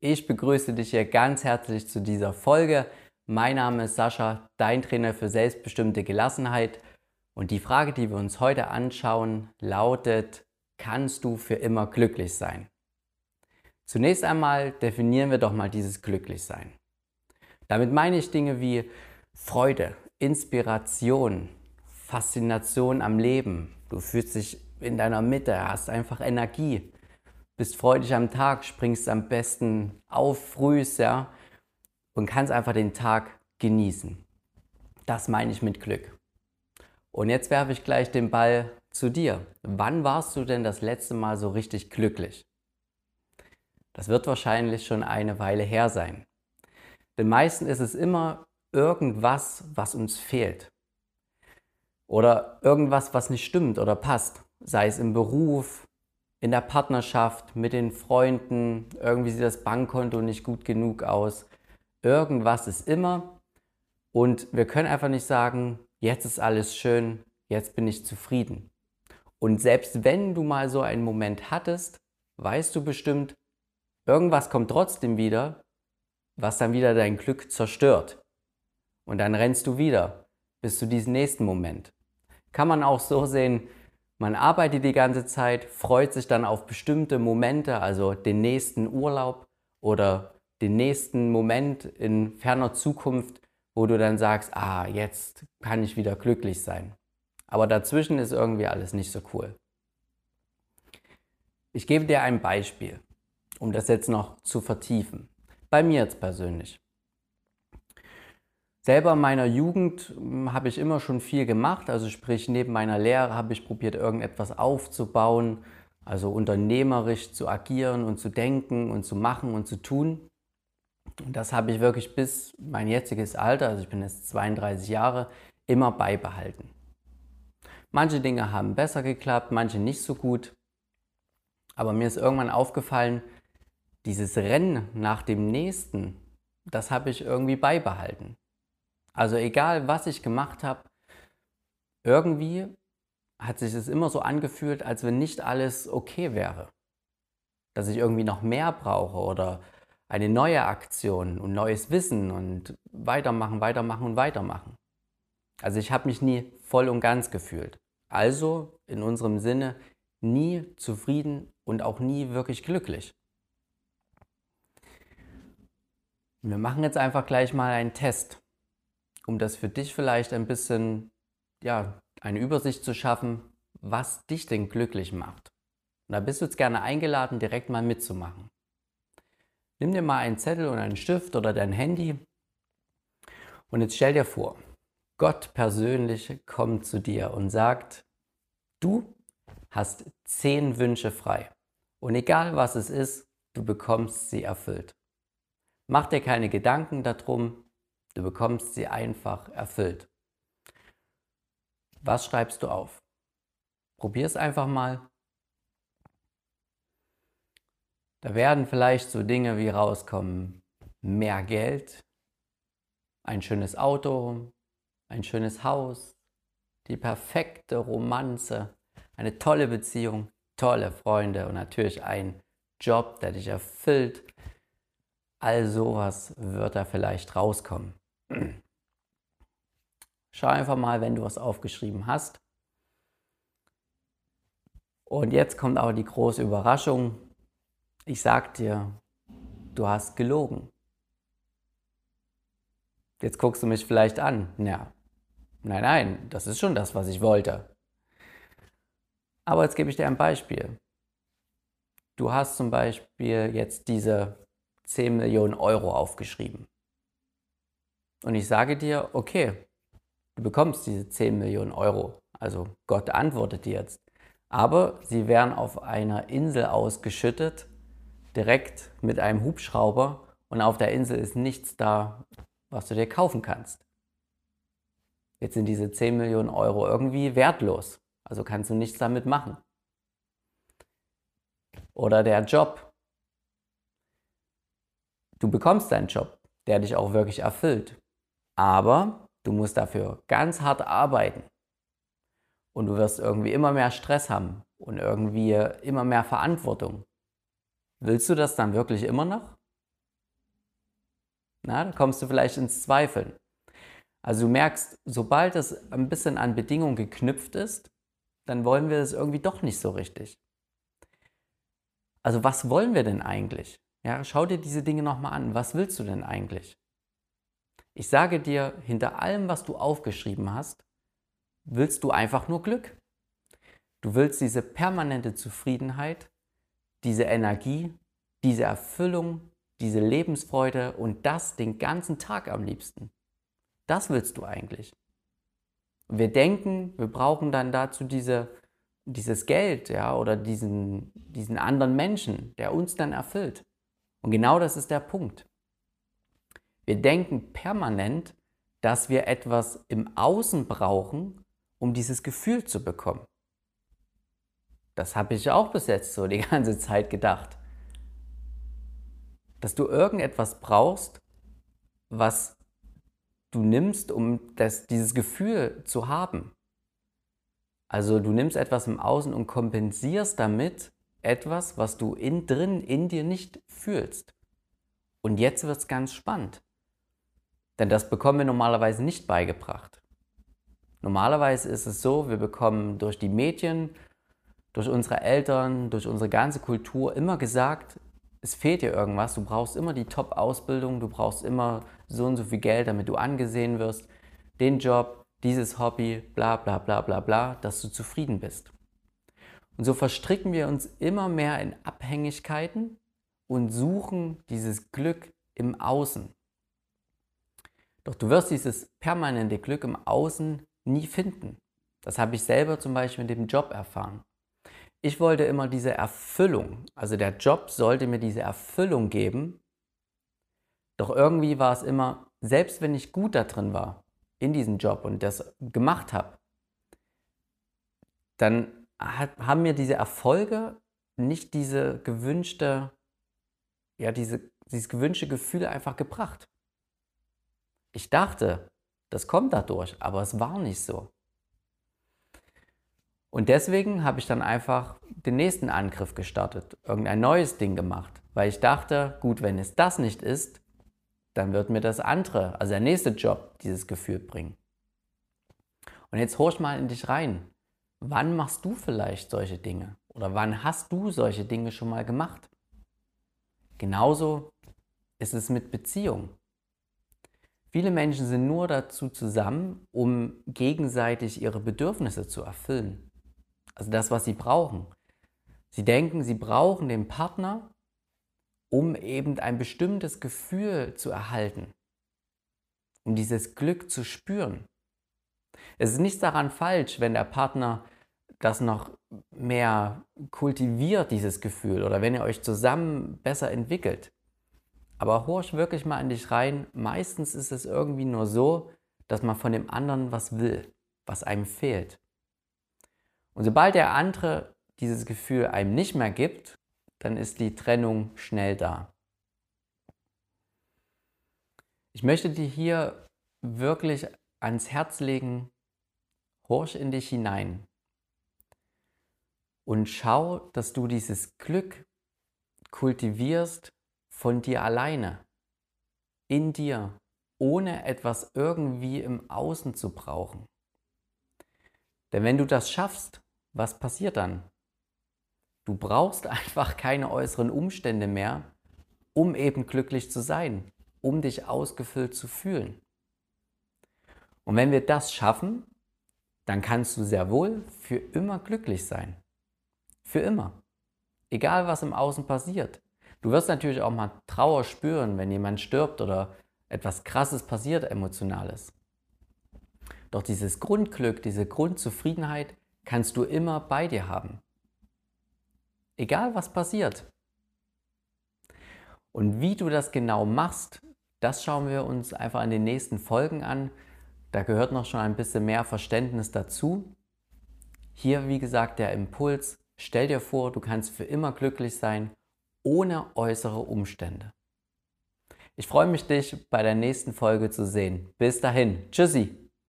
Ich begrüße dich hier ganz herzlich zu dieser Folge. Mein Name ist Sascha, dein Trainer für selbstbestimmte Gelassenheit. Und die Frage, die wir uns heute anschauen, lautet, kannst du für immer glücklich sein? Zunächst einmal definieren wir doch mal dieses Glücklichsein. Damit meine ich Dinge wie Freude, Inspiration, Faszination am Leben. Du fühlst dich in deiner Mitte, hast einfach Energie, bist freudig am Tag, springst am besten auf frühs, ja, und kannst einfach den Tag genießen. Das meine ich mit Glück. Und jetzt werfe ich gleich den Ball zu dir. Wann warst du denn das letzte Mal so richtig glücklich? Das wird wahrscheinlich schon eine Weile her sein. Den meisten ist es immer irgendwas, was uns fehlt. Oder irgendwas, was nicht stimmt oder passt. Sei es im Beruf, in der Partnerschaft, mit den Freunden, irgendwie sieht das Bankkonto nicht gut genug aus. Irgendwas ist immer. Und wir können einfach nicht sagen, jetzt ist alles schön, jetzt bin ich zufrieden. Und selbst wenn du mal so einen Moment hattest, weißt du bestimmt, irgendwas kommt trotzdem wieder, was dann wieder dein Glück zerstört. Und dann rennst du wieder bis zu diesem nächsten Moment. Kann man auch so sehen, man arbeitet die ganze Zeit, freut sich dann auf bestimmte Momente, also den nächsten Urlaub oder den nächsten Moment in ferner Zukunft, wo du dann sagst, ah, jetzt kann ich wieder glücklich sein. Aber dazwischen ist irgendwie alles nicht so cool. Ich gebe dir ein Beispiel, um das jetzt noch zu vertiefen. Bei mir jetzt persönlich. Selber in meiner Jugend hm, habe ich immer schon viel gemacht, also sprich neben meiner Lehre habe ich probiert, irgendetwas aufzubauen, also unternehmerisch zu agieren und zu denken und zu machen und zu tun. Und das habe ich wirklich bis mein jetziges Alter, also ich bin jetzt 32 Jahre, immer beibehalten. Manche Dinge haben besser geklappt, manche nicht so gut. Aber mir ist irgendwann aufgefallen, dieses Rennen nach dem Nächsten, das habe ich irgendwie beibehalten. Also egal, was ich gemacht habe, irgendwie hat sich es immer so angefühlt, als wenn nicht alles okay wäre. Dass ich irgendwie noch mehr brauche oder eine neue Aktion und neues Wissen und weitermachen, weitermachen und weitermachen. Also ich habe mich nie voll und ganz gefühlt. Also in unserem Sinne nie zufrieden und auch nie wirklich glücklich. Wir machen jetzt einfach gleich mal einen Test um das für dich vielleicht ein bisschen, ja, eine Übersicht zu schaffen, was dich denn glücklich macht. Und da bist du jetzt gerne eingeladen, direkt mal mitzumachen. Nimm dir mal einen Zettel und einen Stift oder dein Handy und jetzt stell dir vor, Gott persönlich kommt zu dir und sagt, du hast zehn Wünsche frei. Und egal was es ist, du bekommst sie erfüllt. Mach dir keine Gedanken darum, Du bekommst sie einfach erfüllt. Was schreibst du auf? Probier es einfach mal. Da werden vielleicht so Dinge wie rauskommen, mehr Geld, ein schönes Auto, ein schönes Haus, die perfekte Romanze, eine tolle Beziehung, tolle Freunde und natürlich ein Job, der dich erfüllt. All sowas wird da vielleicht rauskommen. Schau einfach mal, wenn du was aufgeschrieben hast. Und jetzt kommt aber die große Überraschung. Ich sag dir, du hast gelogen. Jetzt guckst du mich vielleicht an. Ja, nein, nein, das ist schon das, was ich wollte. Aber jetzt gebe ich dir ein Beispiel. Du hast zum Beispiel jetzt diese 10 Millionen Euro aufgeschrieben. Und ich sage dir, okay, du bekommst diese 10 Millionen Euro. Also Gott antwortet dir jetzt. Aber sie werden auf einer Insel ausgeschüttet, direkt mit einem Hubschrauber. Und auf der Insel ist nichts da, was du dir kaufen kannst. Jetzt sind diese 10 Millionen Euro irgendwie wertlos. Also kannst du nichts damit machen. Oder der Job. Du bekommst deinen Job, der dich auch wirklich erfüllt. Aber du musst dafür ganz hart arbeiten. Und du wirst irgendwie immer mehr Stress haben und irgendwie immer mehr Verantwortung. Willst du das dann wirklich immer noch? Na, da kommst du vielleicht ins Zweifeln. Also du merkst, sobald es ein bisschen an Bedingungen geknüpft ist, dann wollen wir es irgendwie doch nicht so richtig. Also was wollen wir denn eigentlich? Ja, schau dir diese Dinge nochmal an. Was willst du denn eigentlich? Ich sage dir, hinter allem, was du aufgeschrieben hast, willst du einfach nur Glück. Du willst diese permanente Zufriedenheit, diese Energie, diese Erfüllung, diese Lebensfreude und das den ganzen Tag am liebsten. Das willst du eigentlich. Wir denken, wir brauchen dann dazu diese, dieses Geld ja, oder diesen, diesen anderen Menschen, der uns dann erfüllt. Und genau das ist der Punkt. Wir denken permanent, dass wir etwas im Außen brauchen, um dieses Gefühl zu bekommen. Das habe ich auch bis jetzt so die ganze Zeit gedacht. Dass du irgendetwas brauchst, was du nimmst, um das, dieses Gefühl zu haben. Also du nimmst etwas im Außen und kompensierst damit etwas, was du in drin in dir nicht fühlst. Und jetzt wird es ganz spannend. Denn das bekommen wir normalerweise nicht beigebracht. Normalerweise ist es so, wir bekommen durch die Medien, durch unsere Eltern, durch unsere ganze Kultur immer gesagt, es fehlt dir irgendwas, du brauchst immer die Top-Ausbildung, du brauchst immer so und so viel Geld, damit du angesehen wirst, den Job, dieses Hobby, bla bla bla bla bla, dass du zufrieden bist. Und so verstricken wir uns immer mehr in Abhängigkeiten und suchen dieses Glück im Außen. Doch du wirst dieses permanente Glück im Außen nie finden. Das habe ich selber zum Beispiel mit dem Job erfahren. Ich wollte immer diese Erfüllung, also der Job sollte mir diese Erfüllung geben, doch irgendwie war es immer, selbst wenn ich gut da drin war, in diesem Job und das gemacht habe, dann hat, haben mir diese Erfolge nicht diese gewünschte, ja, diese, dieses gewünschte Gefühl einfach gebracht. Ich dachte, das kommt dadurch, aber es war nicht so. Und deswegen habe ich dann einfach den nächsten Angriff gestartet, irgendein neues Ding gemacht, weil ich dachte, gut, wenn es das nicht ist, dann wird mir das andere, also der nächste Job, dieses Gefühl bringen. Und jetzt horch mal in dich rein. Wann machst du vielleicht solche Dinge? Oder wann hast du solche Dinge schon mal gemacht? Genauso ist es mit Beziehungen. Viele Menschen sind nur dazu zusammen, um gegenseitig ihre Bedürfnisse zu erfüllen. Also das, was sie brauchen. Sie denken, sie brauchen den Partner, um eben ein bestimmtes Gefühl zu erhalten, um dieses Glück zu spüren. Es ist nichts daran falsch, wenn der Partner das noch mehr kultiviert, dieses Gefühl, oder wenn ihr euch zusammen besser entwickelt. Aber horch wirklich mal in dich rein. Meistens ist es irgendwie nur so, dass man von dem anderen was will, was einem fehlt. Und sobald der andere dieses Gefühl einem nicht mehr gibt, dann ist die Trennung schnell da. Ich möchte dir hier wirklich ans Herz legen, horch in dich hinein und schau, dass du dieses Glück kultivierst von dir alleine, in dir, ohne etwas irgendwie im Außen zu brauchen. Denn wenn du das schaffst, was passiert dann? Du brauchst einfach keine äußeren Umstände mehr, um eben glücklich zu sein, um dich ausgefüllt zu fühlen. Und wenn wir das schaffen, dann kannst du sehr wohl für immer glücklich sein. Für immer. Egal was im Außen passiert. Du wirst natürlich auch mal Trauer spüren, wenn jemand stirbt oder etwas Krasses passiert, Emotionales. Doch dieses Grundglück, diese Grundzufriedenheit kannst du immer bei dir haben. Egal was passiert. Und wie du das genau machst, das schauen wir uns einfach in den nächsten Folgen an. Da gehört noch schon ein bisschen mehr Verständnis dazu. Hier, wie gesagt, der Impuls. Stell dir vor, du kannst für immer glücklich sein ohne äußere Umstände. Ich freue mich, dich bei der nächsten Folge zu sehen. Bis dahin. Tschüssi.